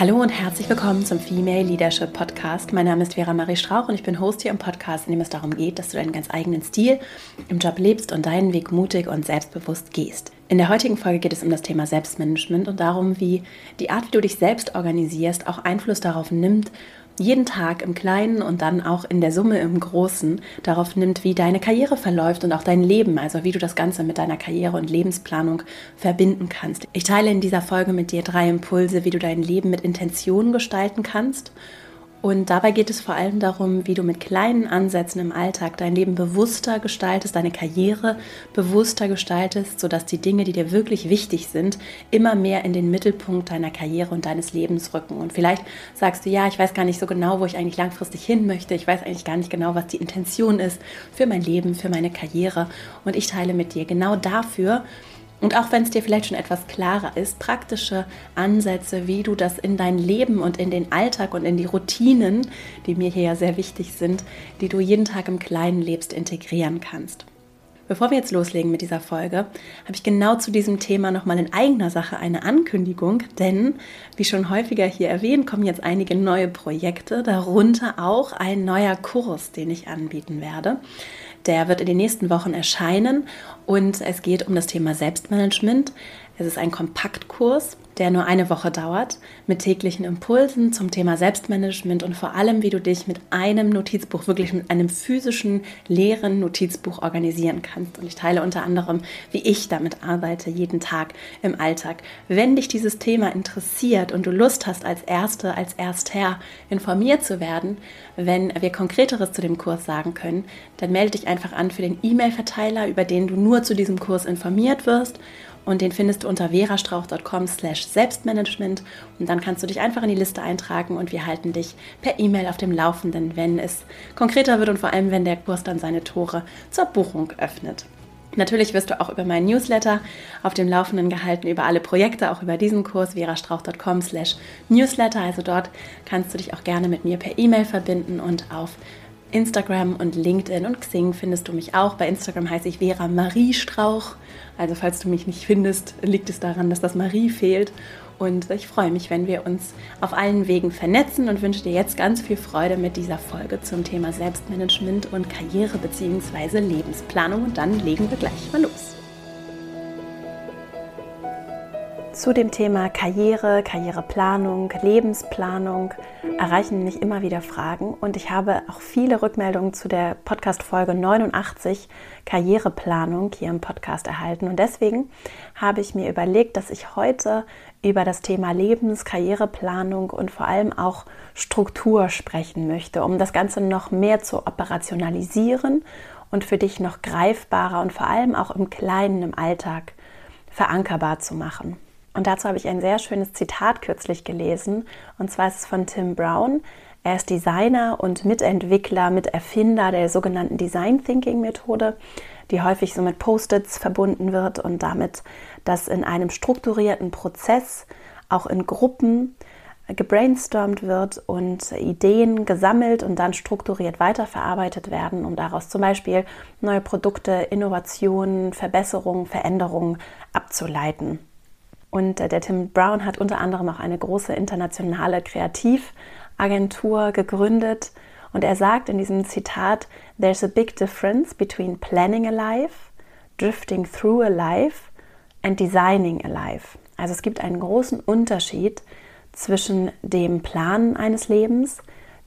Hallo und herzlich willkommen zum Female Leadership Podcast. Mein Name ist Vera Marie Strauch und ich bin Host hier im Podcast, in dem es darum geht, dass du deinen ganz eigenen Stil im Job lebst und deinen Weg mutig und selbstbewusst gehst. In der heutigen Folge geht es um das Thema Selbstmanagement und darum, wie die Art, wie du dich selbst organisierst, auch Einfluss darauf nimmt, jeden Tag im Kleinen und dann auch in der Summe im Großen darauf nimmt, wie deine Karriere verläuft und auch dein Leben, also wie du das Ganze mit deiner Karriere und Lebensplanung verbinden kannst. Ich teile in dieser Folge mit dir drei Impulse, wie du dein Leben mit Intention gestalten kannst und dabei geht es vor allem darum, wie du mit kleinen Ansätzen im Alltag dein Leben bewusster gestaltest, deine Karriere bewusster gestaltest, sodass die Dinge, die dir wirklich wichtig sind, immer mehr in den Mittelpunkt deiner Karriere und deines Lebens rücken. Und vielleicht sagst du, ja, ich weiß gar nicht so genau, wo ich eigentlich langfristig hin möchte. Ich weiß eigentlich gar nicht genau, was die Intention ist für mein Leben, für meine Karriere. Und ich teile mit dir genau dafür, und auch wenn es dir vielleicht schon etwas klarer ist, praktische Ansätze, wie du das in dein Leben und in den Alltag und in die Routinen, die mir hier ja sehr wichtig sind, die du jeden Tag im Kleinen lebst, integrieren kannst. Bevor wir jetzt loslegen mit dieser Folge, habe ich genau zu diesem Thema nochmal in eigener Sache eine Ankündigung, denn wie schon häufiger hier erwähnt, kommen jetzt einige neue Projekte, darunter auch ein neuer Kurs, den ich anbieten werde. Der wird in den nächsten Wochen erscheinen und es geht um das Thema Selbstmanagement. Es ist ein Kompaktkurs, der nur eine Woche dauert, mit täglichen Impulsen zum Thema Selbstmanagement und vor allem, wie du dich mit einem Notizbuch, wirklich mit einem physischen, leeren Notizbuch organisieren kannst. Und ich teile unter anderem, wie ich damit arbeite, jeden Tag im Alltag. Wenn dich dieses Thema interessiert und du Lust hast, als Erste, als Erstherr informiert zu werden, wenn wir konkreteres zu dem Kurs sagen können, dann melde dich einfach an für den E-Mail-Verteiler, über den du nur zu diesem Kurs informiert wirst und den findest du unter verastrauch.com slash Selbstmanagement und dann kannst du dich einfach in die Liste eintragen und wir halten dich per E-Mail auf dem Laufenden, wenn es konkreter wird und vor allem, wenn der Kurs dann seine Tore zur Buchung öffnet. Natürlich wirst du auch über meinen Newsletter auf dem Laufenden gehalten, über alle Projekte, auch über diesen Kurs, verastrauch.com slash Newsletter. Also dort kannst du dich auch gerne mit mir per E-Mail verbinden und auf Instagram und LinkedIn und Xing findest du mich auch. Bei Instagram heiße ich Vera Marie Strauch. Also falls du mich nicht findest, liegt es daran, dass das Marie fehlt. Und ich freue mich, wenn wir uns auf allen Wegen vernetzen und wünsche dir jetzt ganz viel Freude mit dieser Folge zum Thema Selbstmanagement und Karriere bzw. Lebensplanung. Und dann legen wir gleich mal los. Zu dem Thema Karriere, Karriereplanung, Lebensplanung erreichen mich immer wieder Fragen und ich habe auch viele Rückmeldungen zu der Podcast-Folge 89 Karriereplanung hier im Podcast erhalten. Und deswegen habe ich mir überlegt, dass ich heute über das Thema Lebens-, Karriereplanung und vor allem auch Struktur sprechen möchte, um das Ganze noch mehr zu operationalisieren und für dich noch greifbarer und vor allem auch im Kleinen, im Alltag verankerbar zu machen. Und dazu habe ich ein sehr schönes Zitat kürzlich gelesen. Und zwar ist es von Tim Brown. Er ist Designer und Mitentwickler, Miterfinder der sogenannten Design Thinking Methode, die häufig so mit Post-its verbunden wird und damit, dass in einem strukturierten Prozess, auch in Gruppen, gebrainstormt wird und Ideen gesammelt und dann strukturiert weiterverarbeitet werden, um daraus zum Beispiel neue Produkte, Innovationen, Verbesserungen, Veränderungen abzuleiten. Und äh, der Tim Brown hat unter anderem auch eine große internationale Kreativagentur gegründet. Und er sagt in diesem Zitat, There's a big difference between planning a life, drifting through a life and designing a life. Also es gibt einen großen Unterschied zwischen dem Planen eines Lebens,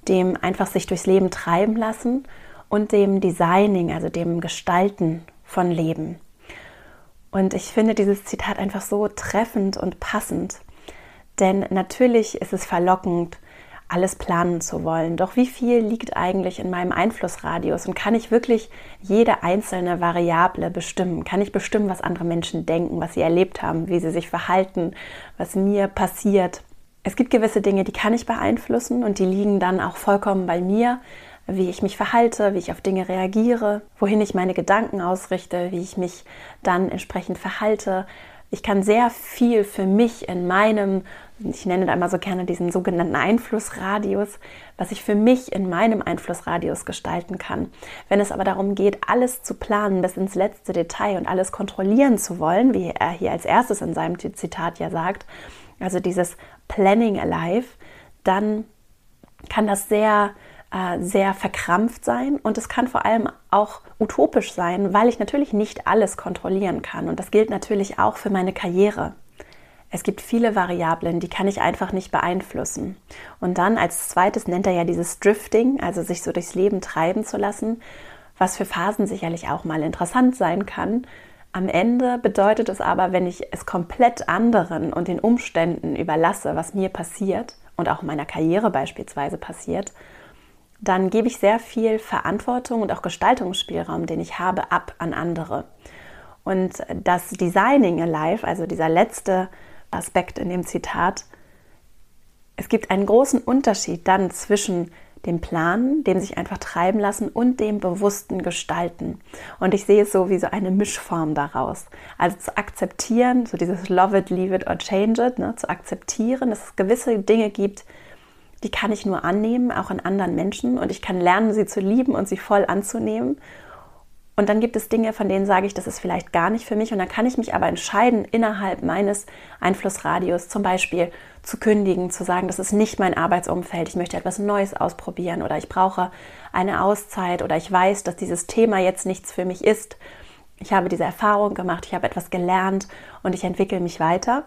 dem einfach sich durchs Leben treiben lassen und dem Designing, also dem Gestalten von Leben. Und ich finde dieses Zitat einfach so treffend und passend. Denn natürlich ist es verlockend, alles planen zu wollen. Doch wie viel liegt eigentlich in meinem Einflussradius? Und kann ich wirklich jede einzelne Variable bestimmen? Kann ich bestimmen, was andere Menschen denken, was sie erlebt haben, wie sie sich verhalten, was mir passiert? Es gibt gewisse Dinge, die kann ich beeinflussen und die liegen dann auch vollkommen bei mir, wie ich mich verhalte, wie ich auf Dinge reagiere, wohin ich meine Gedanken ausrichte, wie ich mich dann entsprechend verhalte. Ich kann sehr viel für mich in meinem, ich nenne da immer so gerne diesen sogenannten Einflussradius, was ich für mich in meinem Einflussradius gestalten kann. Wenn es aber darum geht, alles zu planen bis ins letzte Detail und alles kontrollieren zu wollen, wie er hier als erstes in seinem Zitat ja sagt, also dieses Planning Alive, dann kann das sehr, äh, sehr verkrampft sein und es kann vor allem auch utopisch sein, weil ich natürlich nicht alles kontrollieren kann. Und das gilt natürlich auch für meine Karriere. Es gibt viele Variablen, die kann ich einfach nicht beeinflussen. Und dann als zweites nennt er ja dieses Drifting, also sich so durchs Leben treiben zu lassen, was für Phasen sicherlich auch mal interessant sein kann, am Ende bedeutet es aber, wenn ich es komplett anderen und den Umständen überlasse, was mir passiert und auch in meiner Karriere beispielsweise passiert, dann gebe ich sehr viel Verantwortung und auch Gestaltungsspielraum, den ich habe, ab an andere. Und das Designing Alive, also dieser letzte Aspekt in dem Zitat, es gibt einen großen Unterschied dann zwischen dem Planen, dem sich einfach treiben lassen und dem bewussten Gestalten. Und ich sehe es so wie so eine Mischform daraus. Also zu akzeptieren, so dieses Love it, leave it or change it, ne, zu akzeptieren, dass es gewisse Dinge gibt, die kann ich nur annehmen, auch in anderen Menschen. Und ich kann lernen, sie zu lieben und sie voll anzunehmen. Und dann gibt es Dinge, von denen sage ich, das ist vielleicht gar nicht für mich. Und dann kann ich mich aber entscheiden, innerhalb meines Einflussradius zum Beispiel zu kündigen, zu sagen, das ist nicht mein Arbeitsumfeld, ich möchte etwas Neues ausprobieren oder ich brauche eine Auszeit oder ich weiß, dass dieses Thema jetzt nichts für mich ist. Ich habe diese Erfahrung gemacht, ich habe etwas gelernt und ich entwickle mich weiter.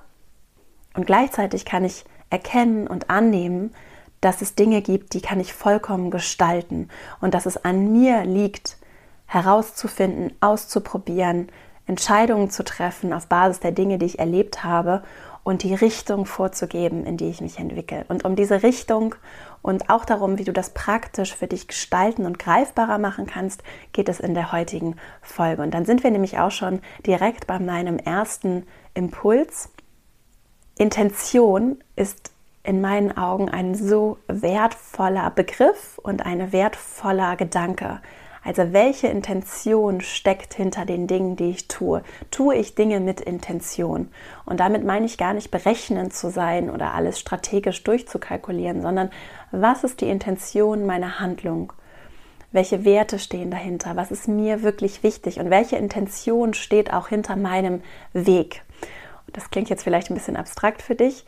Und gleichzeitig kann ich erkennen und annehmen, dass es Dinge gibt, die kann ich vollkommen gestalten und dass es an mir liegt, herauszufinden, auszuprobieren, Entscheidungen zu treffen auf Basis der Dinge, die ich erlebt habe und die Richtung vorzugeben, in die ich mich entwickle. Und um diese Richtung und auch darum, wie du das praktisch für dich gestalten und greifbarer machen kannst, geht es in der heutigen Folge. Und dann sind wir nämlich auch schon direkt bei meinem ersten Impuls. Intention ist in meinen Augen ein so wertvoller Begriff und ein wertvoller Gedanke. Also welche Intention steckt hinter den Dingen, die ich tue? Tue ich Dinge mit Intention? Und damit meine ich gar nicht berechnend zu sein oder alles strategisch durchzukalkulieren, sondern was ist die Intention meiner Handlung? Welche Werte stehen dahinter? Was ist mir wirklich wichtig? Und welche Intention steht auch hinter meinem Weg? Das klingt jetzt vielleicht ein bisschen abstrakt für dich.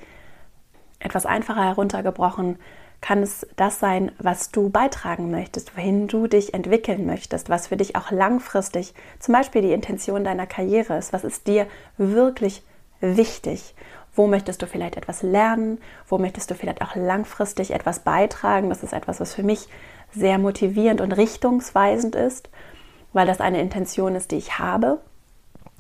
Etwas einfacher heruntergebrochen kann es das sein, was du beitragen möchtest, wohin du dich entwickeln möchtest, was für dich auch langfristig zum Beispiel die Intention deiner Karriere ist, was ist dir wirklich wichtig. Wo möchtest du vielleicht etwas lernen? Wo möchtest du vielleicht auch langfristig etwas beitragen? Das ist etwas, was für mich sehr motivierend und richtungsweisend ist, weil das eine Intention ist, die ich habe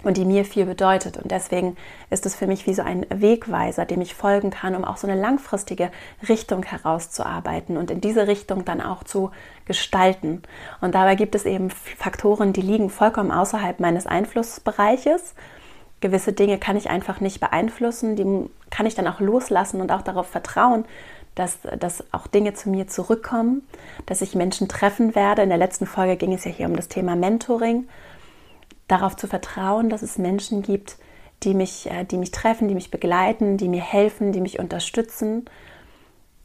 und die mir viel bedeutet. Und deswegen ist es für mich wie so ein Wegweiser, dem ich folgen kann, um auch so eine langfristige Richtung herauszuarbeiten und in diese Richtung dann auch zu gestalten. Und dabei gibt es eben Faktoren, die liegen vollkommen außerhalb meines Einflussbereiches. Gewisse Dinge kann ich einfach nicht beeinflussen, die kann ich dann auch loslassen und auch darauf vertrauen, dass, dass auch Dinge zu mir zurückkommen, dass ich Menschen treffen werde. In der letzten Folge ging es ja hier um das Thema Mentoring darauf zu vertrauen, dass es Menschen gibt, die mich, äh, die mich treffen, die mich begleiten, die mir helfen, die mich unterstützen.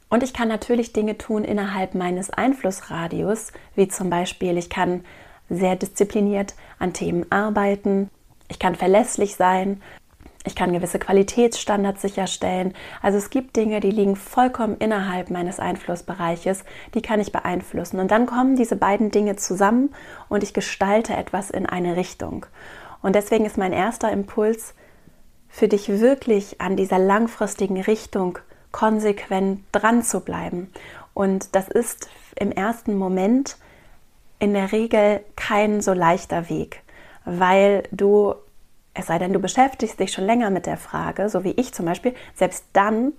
Und ich kann natürlich Dinge tun innerhalb meines Einflussradius, wie zum Beispiel, ich kann sehr diszipliniert an Themen arbeiten, ich kann verlässlich sein, ich kann gewisse Qualitätsstandards sicherstellen. Also es gibt Dinge, die liegen vollkommen innerhalb meines Einflussbereiches, die kann ich beeinflussen. Und dann kommen diese beiden Dinge zusammen und ich gestalte etwas in eine Richtung. Und deswegen ist mein erster Impuls für dich wirklich an dieser langfristigen Richtung konsequent dran zu bleiben. Und das ist im ersten Moment in der Regel kein so leichter Weg, weil du es sei denn, du beschäftigst dich schon länger mit der Frage, so wie ich zum Beispiel, selbst dann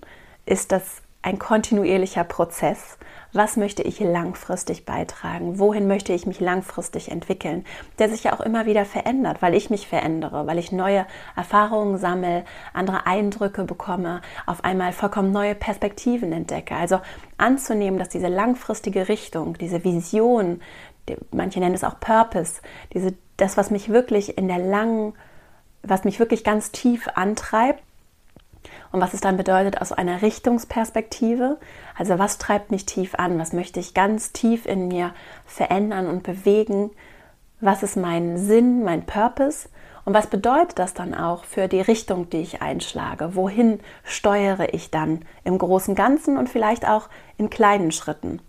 ist das ein kontinuierlicher Prozess, was möchte ich langfristig beitragen, wohin möchte ich mich langfristig entwickeln, der sich ja auch immer wieder verändert, weil ich mich verändere, weil ich neue Erfahrungen sammle, andere Eindrücke bekomme, auf einmal vollkommen neue Perspektiven entdecke. Also anzunehmen, dass diese langfristige Richtung, diese Vision, manche nennen es auch Purpose, diese, das, was mich wirklich in der langen, was mich wirklich ganz tief antreibt, und was es dann bedeutet aus einer Richtungsperspektive. Also was treibt mich tief an? Was möchte ich ganz tief in mir verändern und bewegen? Was ist mein Sinn, mein Purpose? Und was bedeutet das dann auch für die Richtung, die ich einschlage? Wohin steuere ich dann im großen Ganzen und vielleicht auch in kleinen Schritten?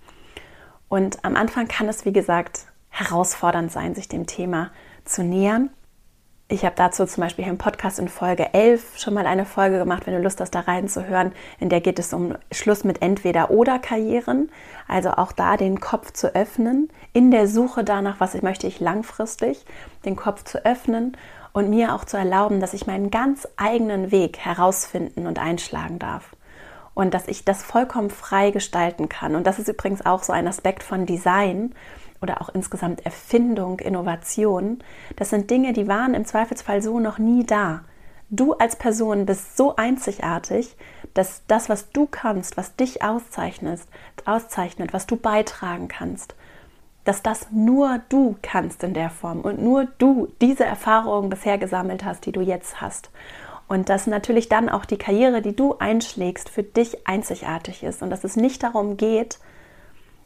Und am Anfang kann es, wie gesagt, herausfordernd sein, sich dem Thema zu nähern. Ich habe dazu zum Beispiel im Podcast in Folge 11 schon mal eine Folge gemacht, wenn du Lust hast, da reinzuhören. In der geht es um Schluss mit Entweder-Oder-Karrieren. Also auch da den Kopf zu öffnen, in der Suche danach, was ich möchte ich langfristig, den Kopf zu öffnen und mir auch zu erlauben, dass ich meinen ganz eigenen Weg herausfinden und einschlagen darf. Und dass ich das vollkommen frei gestalten kann. Und das ist übrigens auch so ein Aspekt von Design oder auch insgesamt Erfindung, Innovation, das sind Dinge, die waren im Zweifelsfall so noch nie da. Du als Person bist so einzigartig, dass das, was du kannst, was dich auszeichnet, auszeichnet, was du beitragen kannst, dass das nur du kannst in der Form und nur du diese Erfahrungen bisher gesammelt hast, die du jetzt hast. Und dass natürlich dann auch die Karriere, die du einschlägst, für dich einzigartig ist und dass es nicht darum geht,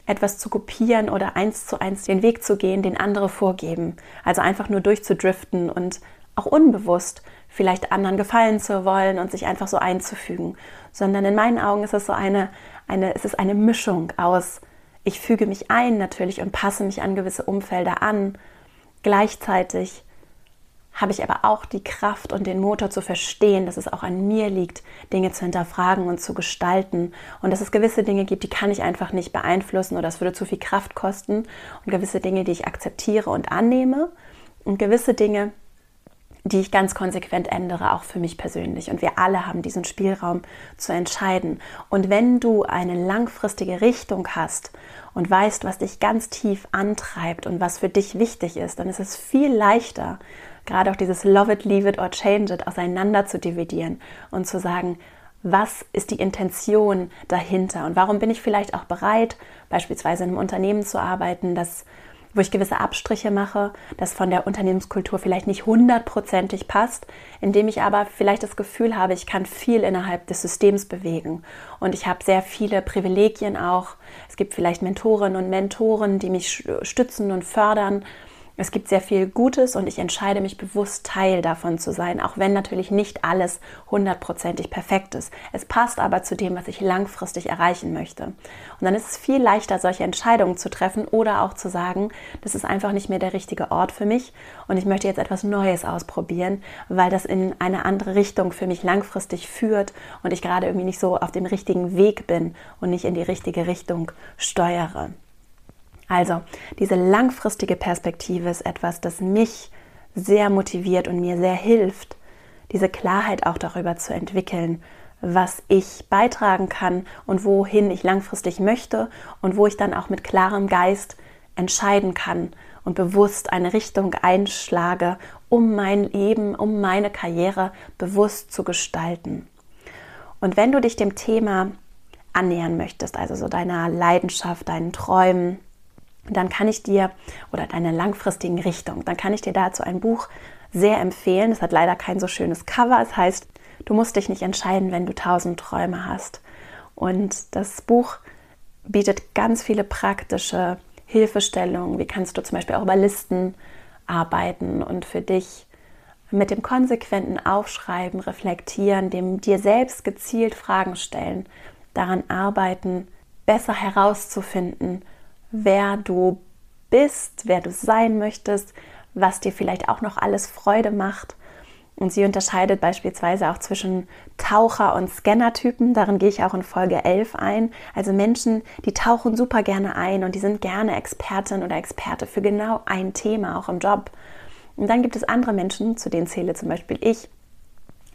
etwas zu kopieren oder eins zu eins den Weg zu gehen, den andere vorgeben. Also einfach nur durchzudriften und auch unbewusst vielleicht anderen gefallen zu wollen und sich einfach so einzufügen. Sondern in meinen Augen ist es so eine, eine, es ist eine Mischung aus, ich füge mich ein natürlich und passe mich an gewisse Umfelder an. Gleichzeitig habe ich aber auch die Kraft und den Motor zu verstehen, dass es auch an mir liegt, Dinge zu hinterfragen und zu gestalten und dass es gewisse Dinge gibt, die kann ich einfach nicht beeinflussen oder es würde zu viel Kraft kosten und gewisse Dinge, die ich akzeptiere und annehme und gewisse Dinge, die ich ganz konsequent ändere, auch für mich persönlich. Und wir alle haben diesen Spielraum zu entscheiden. Und wenn du eine langfristige Richtung hast und weißt, was dich ganz tief antreibt und was für dich wichtig ist, dann ist es viel leichter, gerade auch dieses Love it, leave it or change it auseinander zu dividieren und zu sagen, was ist die Intention dahinter? Und warum bin ich vielleicht auch bereit, beispielsweise in einem Unternehmen zu arbeiten, das wo ich gewisse Abstriche mache, das von der Unternehmenskultur vielleicht nicht hundertprozentig passt, indem ich aber vielleicht das Gefühl habe, ich kann viel innerhalb des Systems bewegen. Und ich habe sehr viele Privilegien auch. Es gibt vielleicht Mentorinnen und Mentoren, die mich stützen und fördern es gibt sehr viel Gutes und ich entscheide mich bewusst, Teil davon zu sein, auch wenn natürlich nicht alles hundertprozentig perfekt ist. Es passt aber zu dem, was ich langfristig erreichen möchte. Und dann ist es viel leichter, solche Entscheidungen zu treffen oder auch zu sagen, das ist einfach nicht mehr der richtige Ort für mich und ich möchte jetzt etwas Neues ausprobieren, weil das in eine andere Richtung für mich langfristig führt und ich gerade irgendwie nicht so auf dem richtigen Weg bin und nicht in die richtige Richtung steuere. Also, diese langfristige Perspektive ist etwas, das mich sehr motiviert und mir sehr hilft, diese Klarheit auch darüber zu entwickeln, was ich beitragen kann und wohin ich langfristig möchte und wo ich dann auch mit klarem Geist entscheiden kann und bewusst eine Richtung einschlage, um mein Leben, um meine Karriere bewusst zu gestalten. Und wenn du dich dem Thema annähern möchtest, also so deiner Leidenschaft, deinen Träumen, dann kann ich dir, oder deine langfristigen Richtung, dann kann ich dir dazu ein Buch sehr empfehlen. Es hat leider kein so schönes Cover. Es heißt, du musst dich nicht entscheiden, wenn du tausend Träume hast. Und das Buch bietet ganz viele praktische Hilfestellungen. Wie kannst du zum Beispiel auch über Listen arbeiten und für dich mit dem konsequenten Aufschreiben, Reflektieren, dem dir selbst gezielt Fragen stellen, daran arbeiten, besser herauszufinden, wer du bist, wer du sein möchtest, was dir vielleicht auch noch alles Freude macht. Und sie unterscheidet beispielsweise auch zwischen Taucher- und Scanner-Typen. Darin gehe ich auch in Folge 11 ein. Also Menschen, die tauchen super gerne ein und die sind gerne Expertin oder Experte für genau ein Thema, auch im Job. Und dann gibt es andere Menschen, zu denen zähle zum Beispiel ich,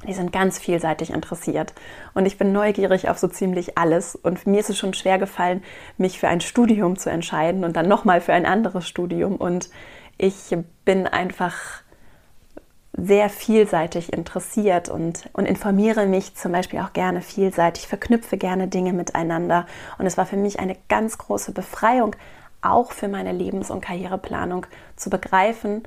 die sind ganz vielseitig interessiert. Und ich bin neugierig auf so ziemlich alles. Und mir ist es schon schwer gefallen, mich für ein Studium zu entscheiden und dann nochmal für ein anderes Studium. Und ich bin einfach sehr vielseitig interessiert und, und informiere mich zum Beispiel auch gerne vielseitig, verknüpfe gerne Dinge miteinander. Und es war für mich eine ganz große Befreiung, auch für meine Lebens- und Karriereplanung zu begreifen,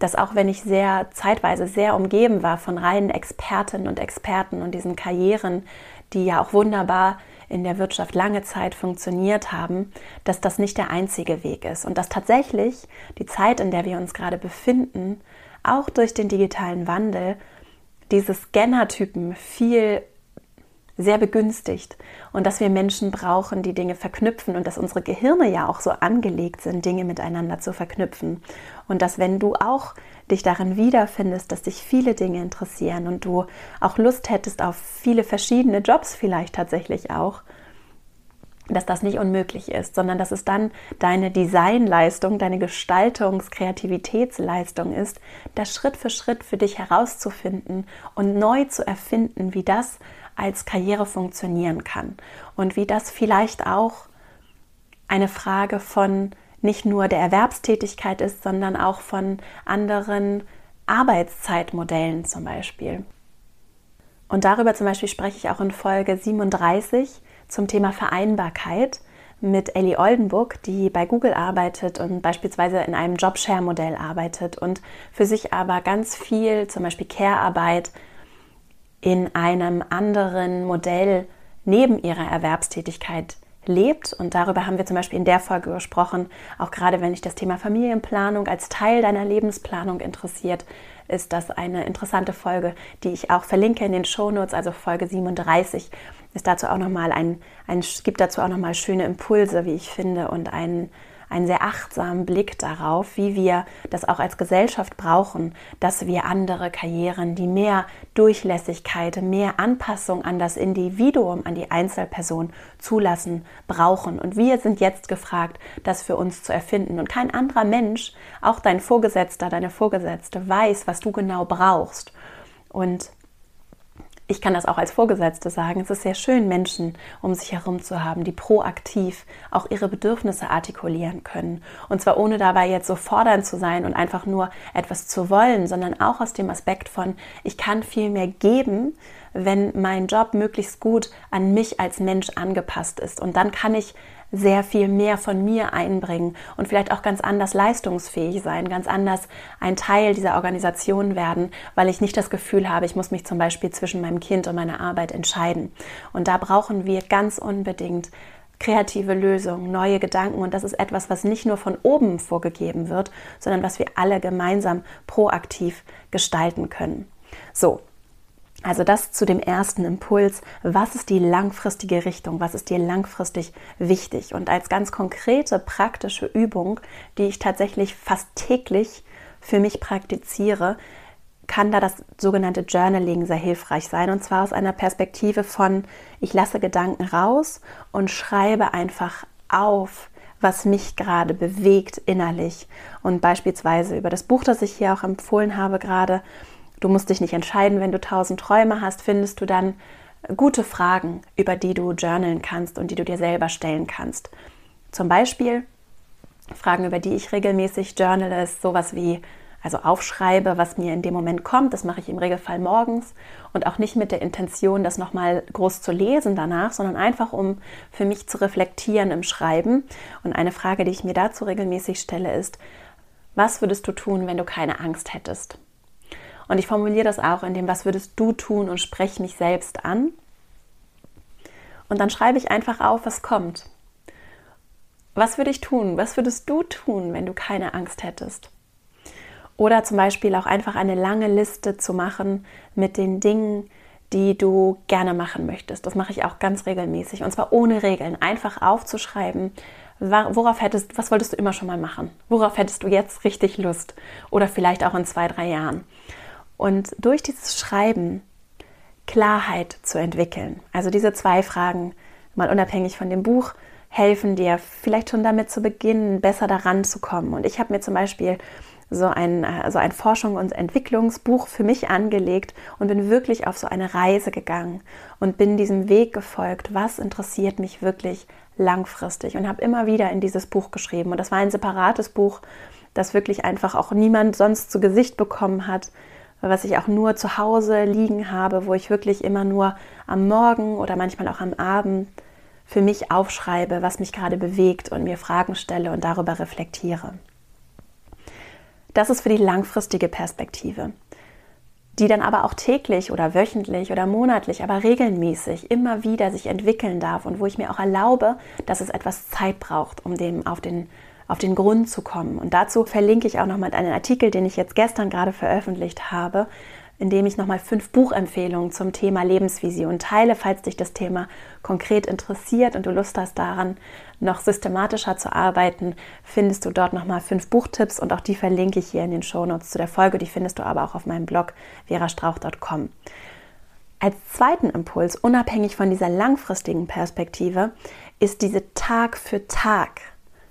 dass auch wenn ich sehr zeitweise sehr umgeben war von reinen Expertinnen und Experten und diesen Karrieren, die ja auch wunderbar in der Wirtschaft lange Zeit funktioniert haben, dass das nicht der einzige Weg ist. Und dass tatsächlich die Zeit, in der wir uns gerade befinden, auch durch den digitalen Wandel diese Scannertypen viel sehr begünstigt und dass wir Menschen brauchen, die Dinge verknüpfen und dass unsere Gehirne ja auch so angelegt sind, Dinge miteinander zu verknüpfen. Und dass wenn du auch dich darin wiederfindest, dass dich viele Dinge interessieren und du auch Lust hättest auf viele verschiedene Jobs vielleicht tatsächlich auch, dass das nicht unmöglich ist, sondern dass es dann deine Designleistung, deine Gestaltungs-Kreativitätsleistung ist, das Schritt für Schritt für dich herauszufinden und neu zu erfinden, wie das als Karriere funktionieren kann und wie das vielleicht auch eine Frage von nicht nur der Erwerbstätigkeit ist, sondern auch von anderen Arbeitszeitmodellen zum Beispiel. Und darüber zum Beispiel spreche ich auch in Folge 37 zum Thema Vereinbarkeit mit Ellie Oldenburg, die bei Google arbeitet und beispielsweise in einem Jobshare-Modell arbeitet und für sich aber ganz viel, zum Beispiel Care-Arbeit, in einem anderen Modell neben ihrer Erwerbstätigkeit lebt. Und darüber haben wir zum Beispiel in der Folge gesprochen. Auch gerade wenn dich das Thema Familienplanung als Teil deiner Lebensplanung interessiert, ist das eine interessante Folge, die ich auch verlinke in den Shownotes, also Folge 37 ist dazu auch noch mal ein, ein gibt dazu auch noch mal schöne Impulse, wie ich finde, und einen, einen sehr achtsamen Blick darauf, wie wir das auch als Gesellschaft brauchen, dass wir andere Karrieren, die mehr Durchlässigkeit, mehr Anpassung an das Individuum, an die Einzelperson zulassen, brauchen. Und wir sind jetzt gefragt, das für uns zu erfinden. Und kein anderer Mensch, auch dein Vorgesetzter, deine Vorgesetzte, weiß, was du genau brauchst. Und ich kann das auch als Vorgesetzte sagen, es ist sehr schön, Menschen um sich herum zu haben, die proaktiv auch ihre Bedürfnisse artikulieren können. Und zwar ohne dabei jetzt so fordernd zu sein und einfach nur etwas zu wollen, sondern auch aus dem Aspekt von, ich kann viel mehr geben, wenn mein Job möglichst gut an mich als Mensch angepasst ist. Und dann kann ich sehr viel mehr von mir einbringen und vielleicht auch ganz anders leistungsfähig sein, ganz anders ein Teil dieser Organisation werden, weil ich nicht das Gefühl habe, ich muss mich zum Beispiel zwischen meinem Kind und meiner Arbeit entscheiden. Und da brauchen wir ganz unbedingt kreative Lösungen, neue Gedanken. Und das ist etwas, was nicht nur von oben vorgegeben wird, sondern was wir alle gemeinsam proaktiv gestalten können. So, also das zu dem ersten Impuls, was ist die langfristige Richtung, was ist dir langfristig wichtig? Und als ganz konkrete praktische Übung, die ich tatsächlich fast täglich für mich praktiziere, kann da das sogenannte Journaling sehr hilfreich sein. Und zwar aus einer Perspektive von, ich lasse Gedanken raus und schreibe einfach auf, was mich gerade bewegt innerlich. Und beispielsweise über das Buch, das ich hier auch empfohlen habe gerade, Du musst dich nicht entscheiden, wenn du tausend Träume hast, findest du dann gute Fragen, über die du journalen kannst und die du dir selber stellen kannst. Zum Beispiel Fragen, über die ich regelmäßig journale, ist sowas wie, also aufschreibe, was mir in dem Moment kommt. Das mache ich im Regelfall morgens und auch nicht mit der Intention, das nochmal groß zu lesen danach, sondern einfach, um für mich zu reflektieren im Schreiben. Und eine Frage, die ich mir dazu regelmäßig stelle, ist, was würdest du tun, wenn du keine Angst hättest? Und ich formuliere das auch in dem, was würdest du tun und spreche mich selbst an. Und dann schreibe ich einfach auf, was kommt. Was würde ich tun? Was würdest du tun, wenn du keine Angst hättest? Oder zum Beispiel auch einfach eine lange Liste zu machen mit den Dingen, die du gerne machen möchtest. Das mache ich auch ganz regelmäßig und zwar ohne Regeln. Einfach aufzuschreiben, worauf hättest, was wolltest du immer schon mal machen? Worauf hättest du jetzt richtig Lust? Oder vielleicht auch in zwei, drei Jahren. Und durch dieses Schreiben Klarheit zu entwickeln. Also diese zwei Fragen, mal unabhängig von dem Buch, helfen dir vielleicht schon damit zu beginnen, besser daran zu kommen. Und ich habe mir zum Beispiel so ein, so ein Forschung- und Entwicklungsbuch für mich angelegt und bin wirklich auf so eine Reise gegangen und bin diesem Weg gefolgt, was interessiert mich wirklich langfristig und habe immer wieder in dieses Buch geschrieben. Und das war ein separates Buch, das wirklich einfach auch niemand sonst zu Gesicht bekommen hat, was ich auch nur zu Hause liegen habe, wo ich wirklich immer nur am Morgen oder manchmal auch am Abend für mich aufschreibe, was mich gerade bewegt und mir Fragen stelle und darüber reflektiere. Das ist für die langfristige Perspektive, die dann aber auch täglich oder wöchentlich oder monatlich, aber regelmäßig immer wieder sich entwickeln darf und wo ich mir auch erlaube, dass es etwas Zeit braucht, um dem auf den, auf den Grund zu kommen. Und dazu verlinke ich auch nochmal einen Artikel, den ich jetzt gestern gerade veröffentlicht habe, in dem ich nochmal fünf Buchempfehlungen zum Thema Lebensvision teile, falls dich das Thema konkret interessiert und du Lust hast daran, noch systematischer zu arbeiten, findest du dort nochmal fünf Buchtipps und auch die verlinke ich hier in den Shownotes zu der Folge. Die findest du aber auch auf meinem Blog verastrauch.com. Als zweiten Impuls, unabhängig von dieser langfristigen Perspektive, ist diese Tag für Tag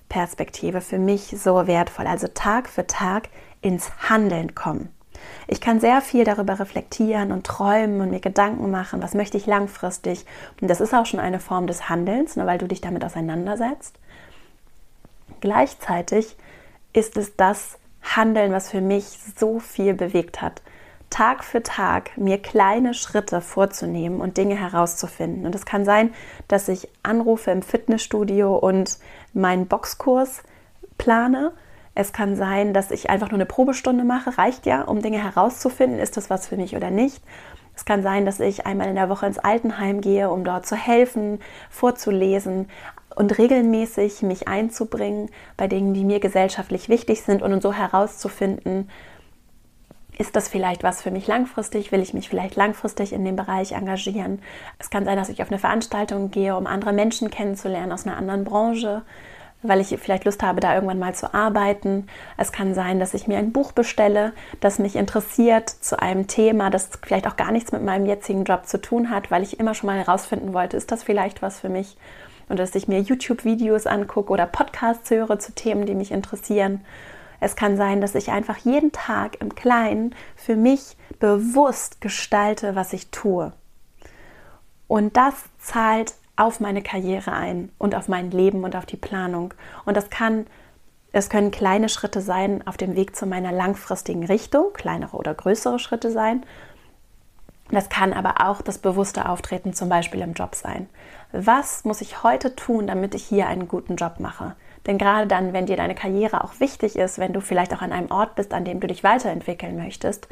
Perspektive für mich so wertvoll. Also Tag für Tag ins Handeln kommen. Ich kann sehr viel darüber reflektieren und träumen und mir Gedanken machen, was möchte ich langfristig. Und das ist auch schon eine Form des Handelns, ne, weil du dich damit auseinandersetzt. Gleichzeitig ist es das Handeln, was für mich so viel bewegt hat. Tag für Tag mir kleine Schritte vorzunehmen und Dinge herauszufinden. Und es kann sein, dass ich anrufe im Fitnessstudio und meinen Boxkurs plane. Es kann sein, dass ich einfach nur eine Probestunde mache, reicht ja, um Dinge herauszufinden, ist das was für mich oder nicht. Es kann sein, dass ich einmal in der Woche ins Altenheim gehe, um dort zu helfen, vorzulesen und regelmäßig mich einzubringen bei Dingen, die mir gesellschaftlich wichtig sind und so herauszufinden, ist das vielleicht was für mich langfristig? Will ich mich vielleicht langfristig in dem Bereich engagieren? Es kann sein, dass ich auf eine Veranstaltung gehe, um andere Menschen kennenzulernen aus einer anderen Branche weil ich vielleicht Lust habe, da irgendwann mal zu arbeiten. Es kann sein, dass ich mir ein Buch bestelle, das mich interessiert zu einem Thema, das vielleicht auch gar nichts mit meinem jetzigen Job zu tun hat, weil ich immer schon mal herausfinden wollte, ist das vielleicht was für mich? Und dass ich mir YouTube-Videos angucke oder Podcasts höre zu Themen, die mich interessieren. Es kann sein, dass ich einfach jeden Tag im Kleinen für mich bewusst gestalte, was ich tue. Und das zahlt auf meine Karriere ein und auf mein Leben und auf die Planung. Und das kann, es können kleine Schritte sein auf dem Weg zu meiner langfristigen Richtung, kleinere oder größere Schritte sein. Das kann aber auch das bewusste Auftreten zum Beispiel im Job sein. Was muss ich heute tun, damit ich hier einen guten Job mache? Denn gerade dann, wenn dir deine Karriere auch wichtig ist, wenn du vielleicht auch an einem Ort bist, an dem du dich weiterentwickeln möchtest,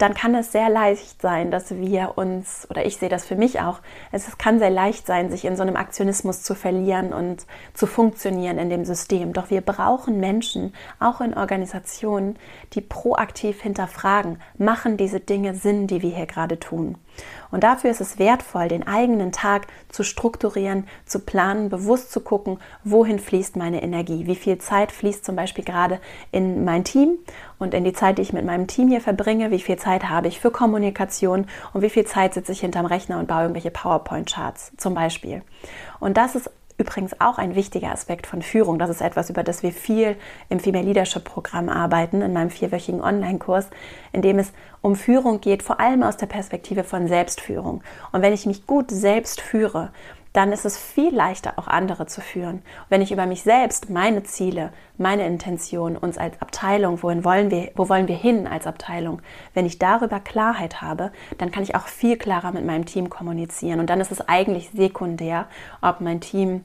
dann kann es sehr leicht sein, dass wir uns, oder ich sehe das für mich auch, es kann sehr leicht sein, sich in so einem Aktionismus zu verlieren und zu funktionieren in dem System. Doch wir brauchen Menschen, auch in Organisationen, die proaktiv hinterfragen, machen diese Dinge Sinn, die wir hier gerade tun. Und dafür ist es wertvoll, den eigenen Tag zu strukturieren, zu planen, bewusst zu gucken, wohin fließt meine Energie, wie viel Zeit fließt zum Beispiel gerade in mein Team und in die Zeit, die ich mit meinem Team hier verbringe, wie viel Zeit habe ich für Kommunikation und wie viel Zeit sitze ich hinterm Rechner und baue irgendwelche PowerPoint-Charts zum Beispiel. Und das ist übrigens auch ein wichtiger Aspekt von Führung. Das ist etwas, über das wir viel im Female Leadership Programm arbeiten, in meinem vierwöchigen Online-Kurs, in dem es um Führung geht, vor allem aus der Perspektive von Selbstführung. Und wenn ich mich gut selbst führe, dann ist es viel leichter, auch andere zu führen. wenn ich über mich selbst, meine Ziele, meine Intention, uns als Abteilung, wohin wollen wir, wo wollen wir hin als Abteilung, wenn ich darüber Klarheit habe, dann kann ich auch viel klarer mit meinem Team kommunizieren. Und dann ist es eigentlich sekundär, ob mein Team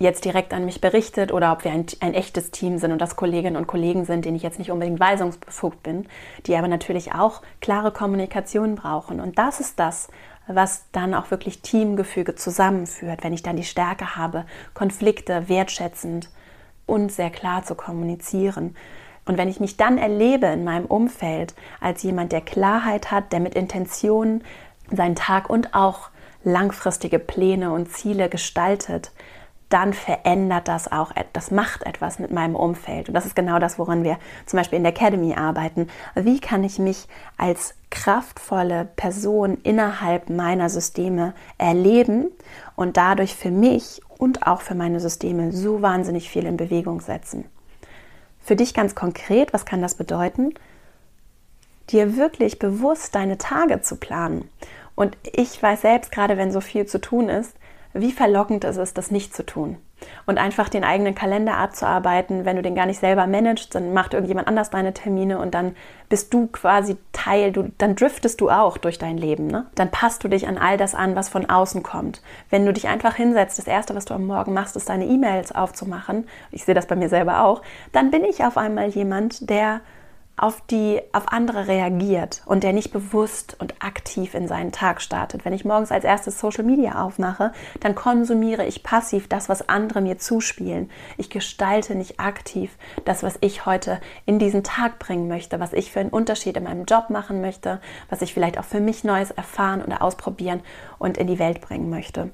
jetzt direkt an mich berichtet oder ob wir ein, ein, echtes Team sind und das Kolleginnen und Kollegen sind, denen ich jetzt nicht unbedingt weisungsbefugt bin, die aber natürlich auch klare Kommunikation brauchen. Und das ist das, was dann auch wirklich Teamgefüge zusammenführt, wenn ich dann die Stärke habe, Konflikte wertschätzend und sehr klar zu kommunizieren. Und wenn ich mich dann erlebe in meinem Umfeld als jemand, der Klarheit hat, der mit Intention seinen Tag und auch langfristige Pläne und Ziele gestaltet, dann verändert das auch, das macht etwas mit meinem Umfeld. Und das ist genau das, woran wir zum Beispiel in der Academy arbeiten. Wie kann ich mich als kraftvolle Person innerhalb meiner Systeme erleben und dadurch für mich und auch für meine Systeme so wahnsinnig viel in Bewegung setzen? für dich ganz konkret, was kann das bedeuten? Dir wirklich bewusst deine Tage zu planen. Und ich weiß selbst, gerade wenn so viel zu tun ist, wie verlockend es ist, das nicht zu tun. Und einfach den eigenen Kalender abzuarbeiten, wenn du den gar nicht selber managst, dann macht irgendjemand anders deine Termine und dann bist du quasi Teil, du, dann driftest du auch durch dein Leben. Ne? Dann passt du dich an all das an, was von außen kommt. Wenn du dich einfach hinsetzt, das Erste, was du am Morgen machst, ist deine E-Mails aufzumachen, ich sehe das bei mir selber auch, dann bin ich auf einmal jemand, der auf die auf andere reagiert und der nicht bewusst und aktiv in seinen Tag startet. Wenn ich morgens als erstes Social Media aufmache, dann konsumiere ich passiv das, was andere mir zuspielen. Ich gestalte nicht aktiv das, was ich heute in diesen Tag bringen möchte, was ich für einen Unterschied in meinem Job machen möchte, was ich vielleicht auch für mich Neues erfahren oder ausprobieren und in die Welt bringen möchte.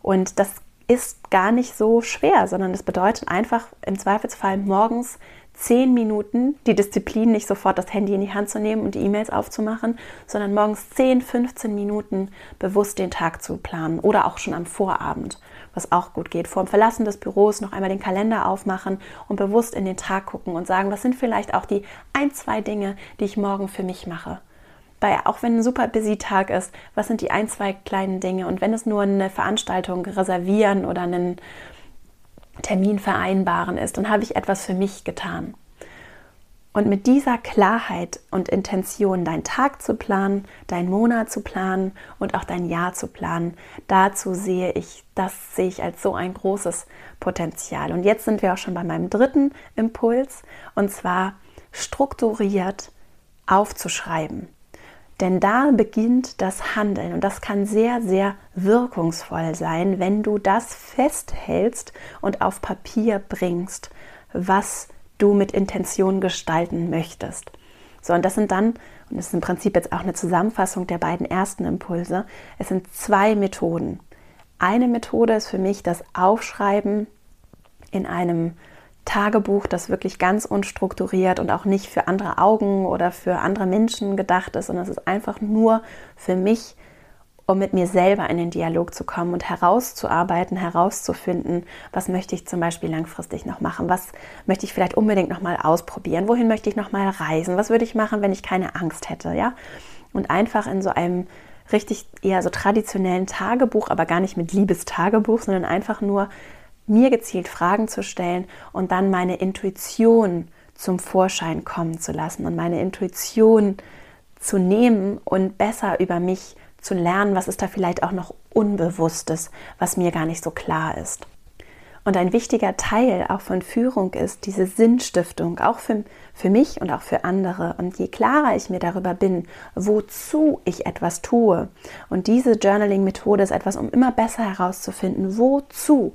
Und das ist gar nicht so schwer, sondern es bedeutet einfach im Zweifelsfall morgens zehn Minuten die Disziplin, nicht sofort das Handy in die Hand zu nehmen und die E-Mails aufzumachen, sondern morgens 10, 15 Minuten bewusst den Tag zu planen oder auch schon am Vorabend, was auch gut geht. Vor dem Verlassen des Büros noch einmal den Kalender aufmachen und bewusst in den Tag gucken und sagen, was sind vielleicht auch die ein, zwei Dinge, die ich morgen für mich mache. Bei, auch wenn ein super busy Tag ist, was sind die ein, zwei kleinen Dinge? Und wenn es nur eine Veranstaltung reservieren oder einen Termin vereinbaren ist, dann habe ich etwas für mich getan. Und mit dieser Klarheit und Intention, deinen Tag zu planen, deinen Monat zu planen und auch dein Jahr zu planen, dazu sehe ich, das sehe ich als so ein großes Potenzial. Und jetzt sind wir auch schon bei meinem dritten Impuls, und zwar strukturiert aufzuschreiben. Denn da beginnt das Handeln und das kann sehr, sehr wirkungsvoll sein, wenn du das festhältst und auf Papier bringst, was du mit Intention gestalten möchtest. So, und das sind dann, und das ist im Prinzip jetzt auch eine Zusammenfassung der beiden ersten Impulse, es sind zwei Methoden. Eine Methode ist für mich das Aufschreiben in einem Tagebuch, das wirklich ganz unstrukturiert und auch nicht für andere Augen oder für andere Menschen gedacht ist, sondern es ist einfach nur für mich, um mit mir selber in den Dialog zu kommen und herauszuarbeiten, herauszufinden, was möchte ich zum Beispiel langfristig noch machen, was möchte ich vielleicht unbedingt noch mal ausprobieren, wohin möchte ich noch mal reisen, was würde ich machen, wenn ich keine Angst hätte, ja? Und einfach in so einem richtig eher so traditionellen Tagebuch, aber gar nicht mit Liebestagebuch, sondern einfach nur mir gezielt Fragen zu stellen und dann meine Intuition zum Vorschein kommen zu lassen und meine Intuition zu nehmen und besser über mich zu lernen, was ist da vielleicht auch noch Unbewusstes, was mir gar nicht so klar ist. Und ein wichtiger Teil auch von Führung ist diese Sinnstiftung, auch für, für mich und auch für andere. Und je klarer ich mir darüber bin, wozu ich etwas tue, und diese Journaling-Methode ist etwas, um immer besser herauszufinden, wozu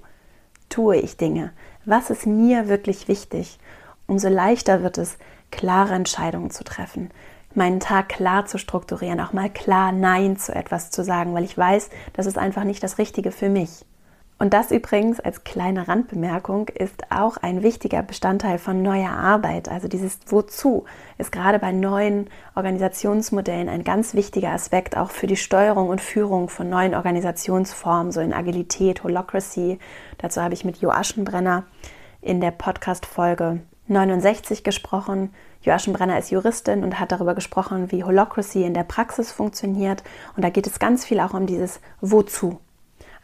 tue ich Dinge? Was ist mir wirklich wichtig? Umso leichter wird es, klare Entscheidungen zu treffen, meinen Tag klar zu strukturieren, auch mal klar Nein zu etwas zu sagen, weil ich weiß, das ist einfach nicht das Richtige für mich. Und das übrigens als kleine Randbemerkung ist auch ein wichtiger Bestandteil von neuer Arbeit. Also dieses Wozu ist gerade bei neuen Organisationsmodellen ein ganz wichtiger Aspekt auch für die Steuerung und Führung von neuen Organisationsformen, so in Agilität, Holocracy. Dazu habe ich mit Jo Aschenbrenner in der Podcast-Folge 69 gesprochen. Jo Aschenbrenner ist Juristin und hat darüber gesprochen, wie Holocracy in der Praxis funktioniert. Und da geht es ganz viel auch um dieses Wozu.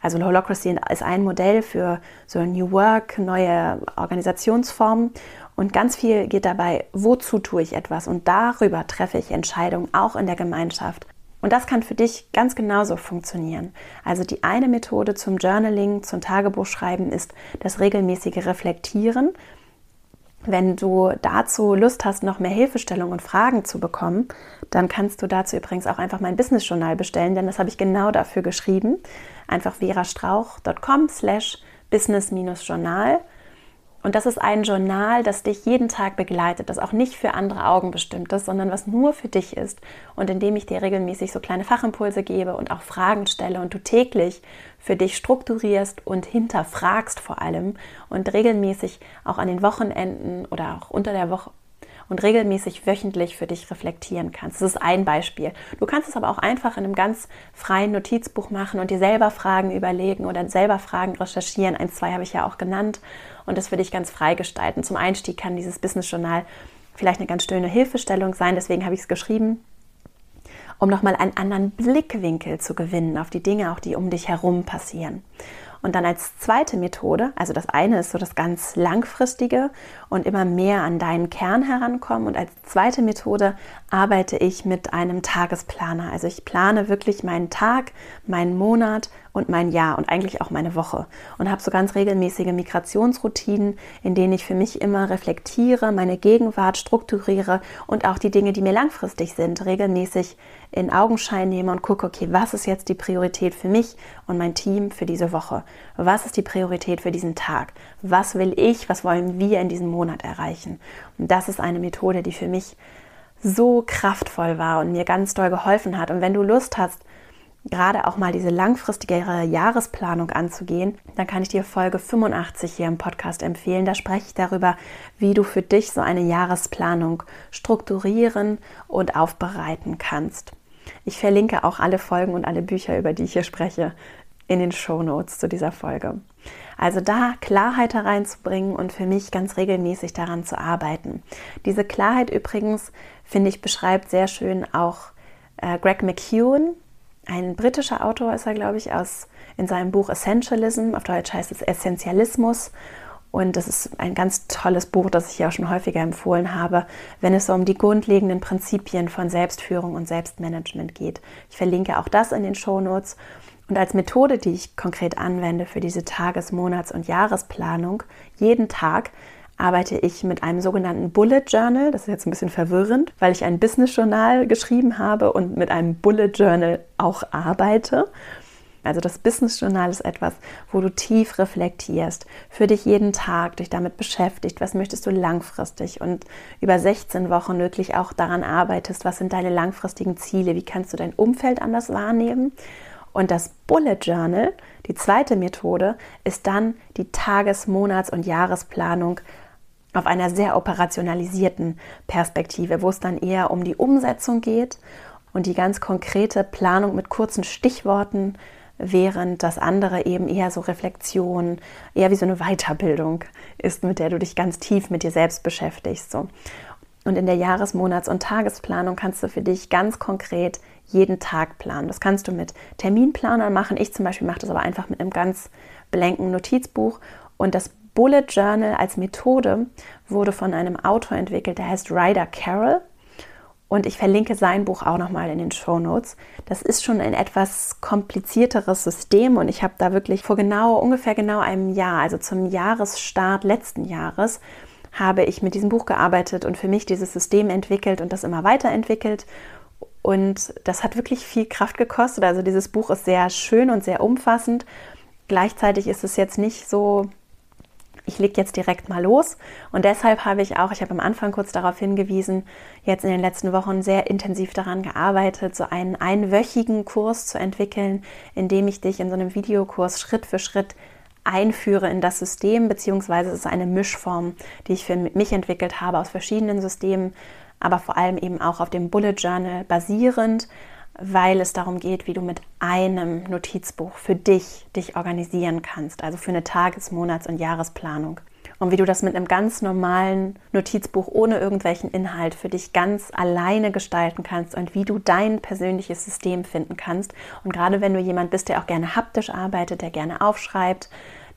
Also Holocracy ist ein Modell für so New Work, neue Organisationsformen. Und ganz viel geht dabei, wozu tue ich etwas? Und darüber treffe ich Entscheidungen, auch in der Gemeinschaft. Und das kann für dich ganz genauso funktionieren. Also die eine Methode zum Journaling, zum Tagebuchschreiben ist das regelmäßige Reflektieren wenn du dazu Lust hast, noch mehr Hilfestellung und Fragen zu bekommen, dann kannst du dazu übrigens auch einfach mein Business-Journal bestellen, denn das habe ich genau dafür geschrieben. Einfach verastrauch.com slash business-journal. Und das ist ein Journal, das dich jeden Tag begleitet, das auch nicht für andere Augen bestimmt ist, sondern was nur für dich ist und in dem ich dir regelmäßig so kleine Fachimpulse gebe und auch Fragen stelle und du täglich für dich strukturierst und hinterfragst vor allem und regelmäßig auch an den Wochenenden oder auch unter der Woche und regelmäßig wöchentlich für dich reflektieren kannst. Das ist ein Beispiel. Du kannst es aber auch einfach in einem ganz freien Notizbuch machen und dir selber Fragen überlegen oder selber Fragen recherchieren. Eins, zwei habe ich ja auch genannt und das für dich ganz frei gestalten. Zum Einstieg kann dieses Business Journal vielleicht eine ganz schöne Hilfestellung sein, deswegen habe ich es geschrieben um nochmal einen anderen Blickwinkel zu gewinnen auf die Dinge, auch die um dich herum passieren. Und dann als zweite Methode, also das eine ist so das ganz langfristige und immer mehr an deinen Kern herankommen. Und als zweite Methode arbeite ich mit einem Tagesplaner. Also ich plane wirklich meinen Tag, meinen Monat und mein Jahr und eigentlich auch meine Woche. Und habe so ganz regelmäßige Migrationsroutinen, in denen ich für mich immer reflektiere, meine Gegenwart strukturiere und auch die Dinge, die mir langfristig sind, regelmäßig in Augenschein nehme und gucke, okay, was ist jetzt die Priorität für mich und mein Team für diese Woche? Was ist die Priorität für diesen Tag? Was will ich, was wollen wir in diesem Monat erreichen? Und das ist eine Methode, die für mich so kraftvoll war und mir ganz doll geholfen hat. Und wenn du Lust hast, gerade auch mal diese langfristigere Jahresplanung anzugehen, dann kann ich dir Folge 85 hier im Podcast empfehlen. Da spreche ich darüber, wie du für dich so eine Jahresplanung strukturieren und aufbereiten kannst. Ich verlinke auch alle Folgen und alle Bücher, über die ich hier spreche, in den Show Notes zu dieser Folge. Also da Klarheit hereinzubringen und für mich ganz regelmäßig daran zu arbeiten. Diese Klarheit übrigens, finde ich, beschreibt sehr schön auch äh, Greg McEwen, ein britischer Autor ist er, glaube ich, aus in seinem Buch Essentialism, auf Deutsch heißt es Essentialismus. Und das ist ein ganz tolles Buch, das ich ja auch schon häufiger empfohlen habe, wenn es um die grundlegenden Prinzipien von Selbstführung und Selbstmanagement geht. Ich verlinke auch das in den Show Notes. Und als Methode, die ich konkret anwende für diese Tages-, Monats- und Jahresplanung, jeden Tag arbeite ich mit einem sogenannten Bullet Journal. Das ist jetzt ein bisschen verwirrend, weil ich ein Business Journal geschrieben habe und mit einem Bullet Journal auch arbeite. Also das Business Journal ist etwas, wo du tief reflektierst, für dich jeden Tag dich damit beschäftigt, was möchtest du langfristig und über 16 Wochen wirklich auch daran arbeitest, was sind deine langfristigen Ziele, wie kannst du dein Umfeld anders wahrnehmen. Und das Bullet Journal, die zweite Methode, ist dann die Tages-, Monats- und Jahresplanung auf einer sehr operationalisierten Perspektive, wo es dann eher um die Umsetzung geht und die ganz konkrete Planung mit kurzen Stichworten, während das andere eben eher so Reflexion, eher wie so eine Weiterbildung ist, mit der du dich ganz tief mit dir selbst beschäftigst. So. Und in der Jahres-, Monats- und Tagesplanung kannst du für dich ganz konkret jeden Tag planen. Das kannst du mit Terminplanern machen. Ich zum Beispiel mache das aber einfach mit einem ganz blanken Notizbuch. Und das Bullet Journal als Methode wurde von einem Autor entwickelt, der heißt Ryder Carroll. Und ich verlinke sein Buch auch nochmal in den Show Notes. Das ist schon ein etwas komplizierteres System und ich habe da wirklich vor genau, ungefähr genau einem Jahr, also zum Jahresstart letzten Jahres, habe ich mit diesem Buch gearbeitet und für mich dieses System entwickelt und das immer weiterentwickelt. Und das hat wirklich viel Kraft gekostet. Also dieses Buch ist sehr schön und sehr umfassend. Gleichzeitig ist es jetzt nicht so ich lege jetzt direkt mal los. Und deshalb habe ich auch, ich habe am Anfang kurz darauf hingewiesen, jetzt in den letzten Wochen sehr intensiv daran gearbeitet, so einen einwöchigen Kurs zu entwickeln, in dem ich dich in so einem Videokurs Schritt für Schritt einführe in das System, beziehungsweise es ist eine Mischform, die ich für mich entwickelt habe aus verschiedenen Systemen, aber vor allem eben auch auf dem Bullet Journal basierend, weil es darum geht, wie du mit einem Notizbuch für dich dich organisieren kannst, also für eine Tages-, Monats- und Jahresplanung. Und wie du das mit einem ganz normalen Notizbuch ohne irgendwelchen Inhalt für dich ganz alleine gestalten kannst und wie du dein persönliches System finden kannst. Und gerade wenn du jemand bist, der auch gerne haptisch arbeitet, der gerne aufschreibt,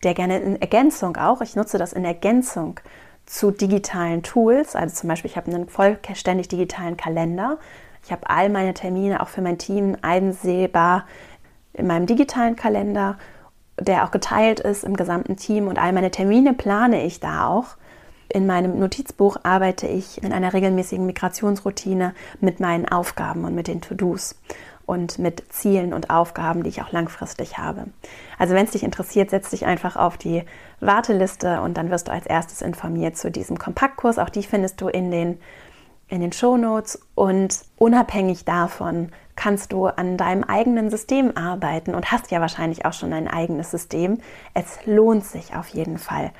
der gerne in Ergänzung auch, ich nutze das in Ergänzung zu digitalen Tools, also zum Beispiel ich habe einen vollständig digitalen Kalender, ich habe all meine Termine auch für mein Team einsehbar in meinem digitalen Kalender, der auch geteilt ist im gesamten Team. Und all meine Termine plane ich da auch. In meinem Notizbuch arbeite ich in einer regelmäßigen Migrationsroutine mit meinen Aufgaben und mit den To-Dos und mit Zielen und Aufgaben, die ich auch langfristig habe. Also wenn es dich interessiert, setz dich einfach auf die Warteliste und dann wirst du als erstes informiert zu diesem Kompaktkurs. Auch die findest du in den in den Shownotes und unabhängig davon kannst du an deinem eigenen System arbeiten und hast ja wahrscheinlich auch schon ein eigenes System. Es lohnt sich auf jeden Fall,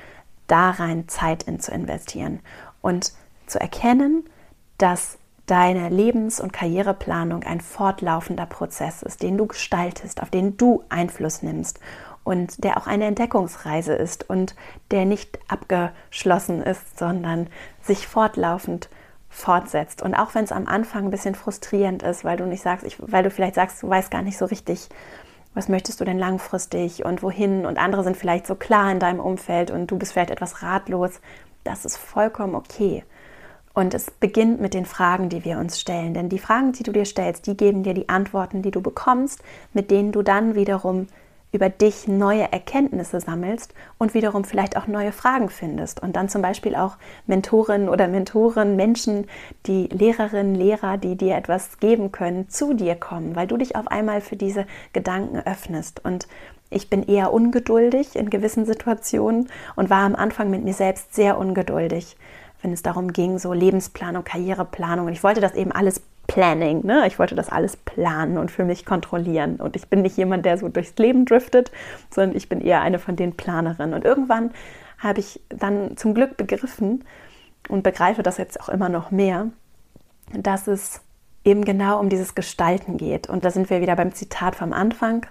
da rein Zeit in zu investieren. Und zu erkennen, dass deine Lebens- und Karriereplanung ein fortlaufender Prozess ist, den du gestaltest, auf den du Einfluss nimmst und der auch eine Entdeckungsreise ist und der nicht abgeschlossen ist, sondern sich fortlaufend fortsetzt. Und auch wenn es am Anfang ein bisschen frustrierend ist, weil du nicht sagst, ich, weil du vielleicht sagst, du weißt gar nicht so richtig, was möchtest du denn langfristig und wohin und andere sind vielleicht so klar in deinem Umfeld und du bist vielleicht etwas ratlos, das ist vollkommen okay. Und es beginnt mit den Fragen, die wir uns stellen. Denn die Fragen, die du dir stellst, die geben dir die Antworten, die du bekommst, mit denen du dann wiederum über dich neue Erkenntnisse sammelst und wiederum vielleicht auch neue Fragen findest und dann zum Beispiel auch Mentorinnen oder Mentoren, Menschen, die Lehrerinnen, Lehrer, die dir etwas geben können, zu dir kommen, weil du dich auf einmal für diese Gedanken öffnest. Und ich bin eher ungeduldig in gewissen Situationen und war am Anfang mit mir selbst sehr ungeduldig, wenn es darum ging, so Lebensplanung, Karriereplanung. Und ich wollte das eben alles Planning. Ne? Ich wollte das alles planen und für mich kontrollieren. Und ich bin nicht jemand, der so durchs Leben driftet, sondern ich bin eher eine von den Planerinnen. Und irgendwann habe ich dann zum Glück begriffen und begreife das jetzt auch immer noch mehr, dass es eben genau um dieses Gestalten geht. Und da sind wir wieder beim Zitat vom Anfang.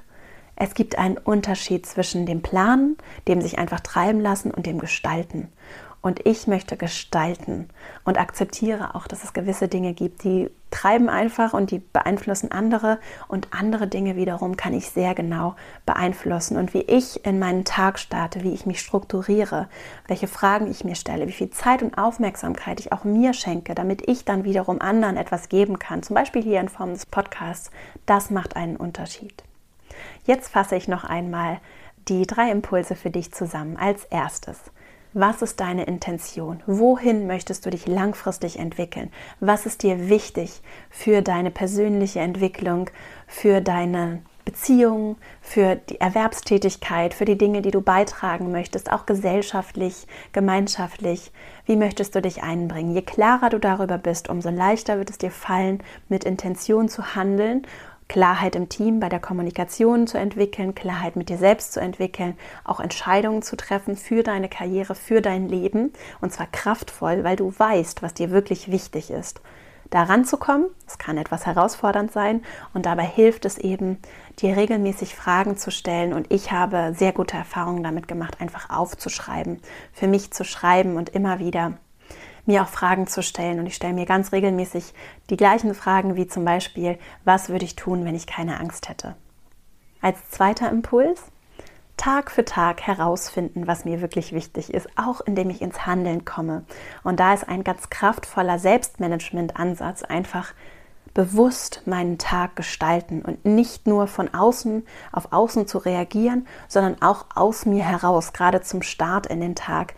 Es gibt einen Unterschied zwischen dem Planen, dem sich einfach treiben lassen und dem Gestalten und ich möchte gestalten und akzeptiere auch, dass es gewisse Dinge gibt, die treiben einfach und die beeinflussen andere und andere Dinge wiederum kann ich sehr genau beeinflussen und wie ich in meinen Tag starte, wie ich mich strukturiere, welche Fragen ich mir stelle, wie viel Zeit und Aufmerksamkeit ich auch mir schenke, damit ich dann wiederum anderen etwas geben kann, zum Beispiel hier in Form des Podcasts, das macht einen Unterschied. Jetzt fasse ich noch einmal die drei Impulse für dich zusammen. Als erstes, was ist deine Intention? Wohin möchtest du dich langfristig entwickeln? Was ist dir wichtig für deine persönliche Entwicklung, für deine Beziehungen, für die Erwerbstätigkeit, für die Dinge, die du beitragen möchtest, auch gesellschaftlich, gemeinschaftlich. Wie möchtest du dich einbringen? Je klarer du darüber bist, umso leichter wird es dir fallen, mit Intention zu handeln Klarheit im Team bei der Kommunikation zu entwickeln, Klarheit mit dir selbst zu entwickeln, auch Entscheidungen zu treffen für deine Karriere, für dein Leben. Und zwar kraftvoll, weil du weißt, was dir wirklich wichtig ist. Daran zu kommen, es kann etwas herausfordernd sein. Und dabei hilft es eben, dir regelmäßig Fragen zu stellen. Und ich habe sehr gute Erfahrungen damit gemacht, einfach aufzuschreiben, für mich zu schreiben und immer wieder mir auch Fragen zu stellen. Und ich stelle mir ganz regelmäßig die gleichen Fragen wie zum Beispiel, was würde ich tun, wenn ich keine Angst hätte? Als zweiter Impuls, Tag für Tag herausfinden, was mir wirklich wichtig ist, auch indem ich ins Handeln komme. Und da ist ein ganz kraftvoller Selbstmanagement-Ansatz einfach bewusst meinen Tag gestalten und nicht nur von außen auf außen zu reagieren, sondern auch aus mir heraus, gerade zum Start in den Tag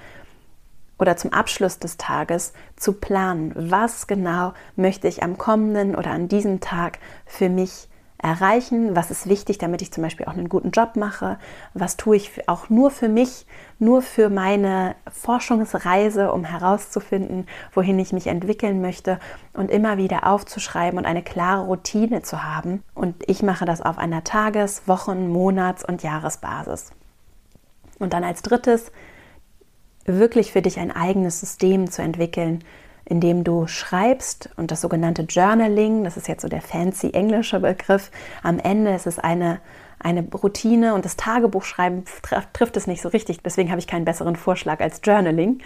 oder zum Abschluss des Tages zu planen, was genau möchte ich am kommenden oder an diesem Tag für mich erreichen, was ist wichtig, damit ich zum Beispiel auch einen guten Job mache, was tue ich auch nur für mich, nur für meine Forschungsreise, um herauszufinden, wohin ich mich entwickeln möchte und immer wieder aufzuschreiben und eine klare Routine zu haben. Und ich mache das auf einer Tages-, Wochen-, Monats- und Jahresbasis. Und dann als drittes wirklich für dich ein eigenes System zu entwickeln, in dem du schreibst und das sogenannte Journaling, das ist jetzt so der fancy englische Begriff, am Ende ist es eine, eine Routine und das Tagebuchschreiben trifft es nicht so richtig. Deswegen habe ich keinen besseren Vorschlag als Journaling,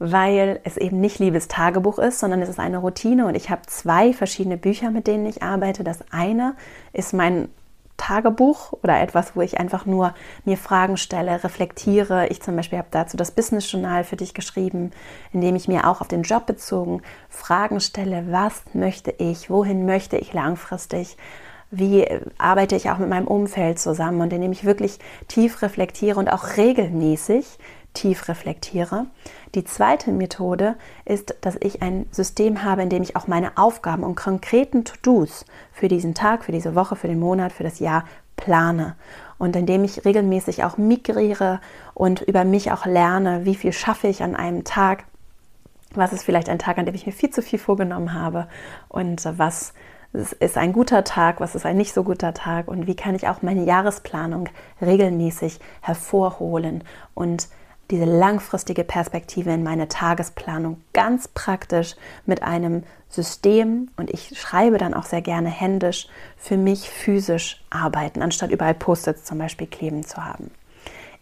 weil es eben nicht liebes Tagebuch ist, sondern es ist eine Routine und ich habe zwei verschiedene Bücher, mit denen ich arbeite. Das eine ist mein Tagebuch oder etwas, wo ich einfach nur mir Fragen stelle, reflektiere. Ich zum Beispiel habe dazu das Business Journal für dich geschrieben, in dem ich mir auch auf den Job bezogen Fragen stelle, was möchte ich, wohin möchte ich langfristig, wie arbeite ich auch mit meinem Umfeld zusammen? Und indem ich wirklich tief reflektiere und auch regelmäßig tief reflektiere. Die zweite Methode ist, dass ich ein System habe, in dem ich auch meine Aufgaben und konkreten To-Dos für diesen Tag, für diese Woche, für den Monat, für das Jahr plane und indem ich regelmäßig auch migriere und über mich auch lerne, wie viel schaffe ich an einem Tag, was ist vielleicht ein Tag, an dem ich mir viel zu viel vorgenommen habe und was ist ein guter Tag, was ist ein nicht so guter Tag und wie kann ich auch meine Jahresplanung regelmäßig hervorholen und diese langfristige Perspektive in meine Tagesplanung ganz praktisch mit einem System und ich schreibe dann auch sehr gerne händisch für mich physisch arbeiten, anstatt überall Post-its zum Beispiel kleben zu haben.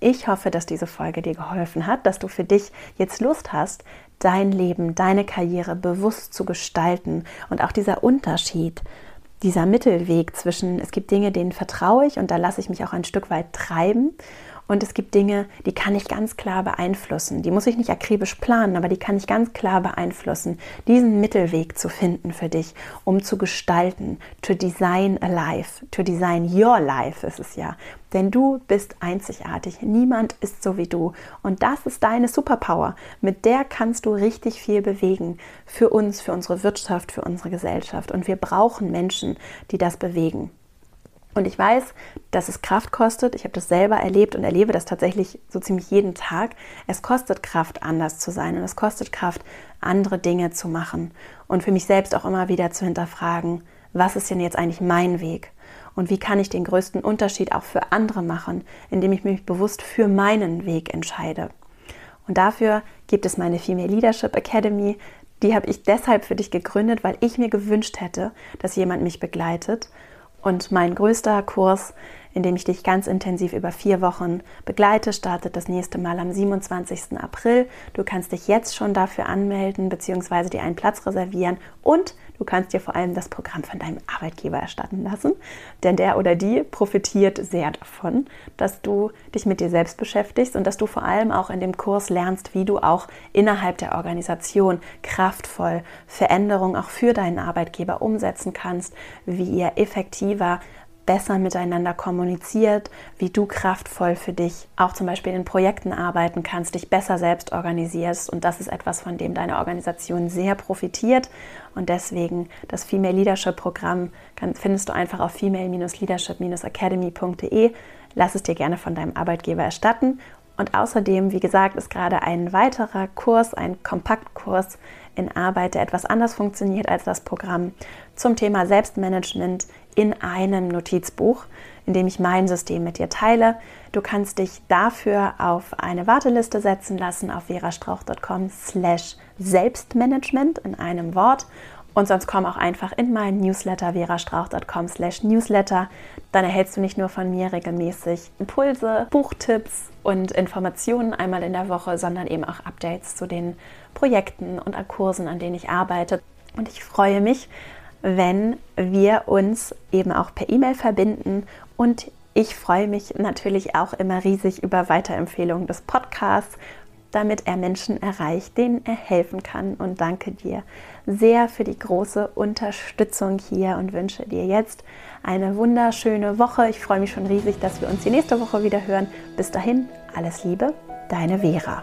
Ich hoffe, dass diese Folge dir geholfen hat, dass du für dich jetzt Lust hast, dein Leben, deine Karriere bewusst zu gestalten und auch dieser Unterschied, dieser Mittelweg zwischen, es gibt Dinge, denen vertraue ich und da lasse ich mich auch ein Stück weit treiben und es gibt Dinge, die kann ich ganz klar beeinflussen. Die muss ich nicht akribisch planen, aber die kann ich ganz klar beeinflussen. Diesen Mittelweg zu finden für dich, um zu gestalten, to design a life, to design your life ist es ja. Denn du bist einzigartig. Niemand ist so wie du. Und das ist deine Superpower. Mit der kannst du richtig viel bewegen. Für uns, für unsere Wirtschaft, für unsere Gesellschaft. Und wir brauchen Menschen, die das bewegen. Und ich weiß, dass es Kraft kostet. Ich habe das selber erlebt und erlebe das tatsächlich so ziemlich jeden Tag. Es kostet Kraft, anders zu sein und es kostet Kraft, andere Dinge zu machen. Und für mich selbst auch immer wieder zu hinterfragen, was ist denn jetzt eigentlich mein Weg? Und wie kann ich den größten Unterschied auch für andere machen, indem ich mich bewusst für meinen Weg entscheide? Und dafür gibt es meine Female Leadership Academy. Die habe ich deshalb für dich gegründet, weil ich mir gewünscht hätte, dass jemand mich begleitet und mein größter Kurs, in dem ich dich ganz intensiv über vier Wochen begleite, startet das nächste Mal am 27. April. Du kannst dich jetzt schon dafür anmelden bzw. dir einen Platz reservieren und du kannst dir vor allem das Programm von deinem Arbeitgeber erstatten lassen, denn der oder die profitiert sehr davon, dass du dich mit dir selbst beschäftigst und dass du vor allem auch in dem Kurs lernst, wie du auch innerhalb der Organisation kraftvoll Veränderungen auch für deinen Arbeitgeber umsetzen kannst, wie ihr effektiver besser miteinander kommuniziert, wie du kraftvoll für dich auch zum Beispiel in Projekten arbeiten kannst, dich besser selbst organisierst. Und das ist etwas, von dem deine Organisation sehr profitiert. Und deswegen das Female Leadership Programm findest du einfach auf female-leadership-academy.de. Lass es dir gerne von deinem Arbeitgeber erstatten. Und außerdem, wie gesagt, ist gerade ein weiterer Kurs, ein Kompaktkurs in Arbeit, der etwas anders funktioniert als das Programm zum Thema Selbstmanagement in einem Notizbuch, in dem ich mein System mit dir teile. Du kannst dich dafür auf eine Warteliste setzen lassen auf verastrauch.com slash Selbstmanagement in einem Wort. Und sonst komm auch einfach in meinen Newsletter verastrauch.com slash Newsletter. Dann erhältst du nicht nur von mir regelmäßig Impulse, Buchtipps und Informationen einmal in der Woche, sondern eben auch Updates zu den Projekten und Kursen, an denen ich arbeite. Und ich freue mich, wenn wir uns eben auch per E-Mail verbinden und ich freue mich natürlich auch immer riesig über Weiterempfehlungen des Podcasts, damit er Menschen erreicht, denen er helfen kann. Und danke dir sehr für die große Unterstützung hier und wünsche dir jetzt eine wunderschöne Woche. Ich freue mich schon riesig, dass wir uns die nächste Woche wieder hören. Bis dahin, alles Liebe, deine Vera.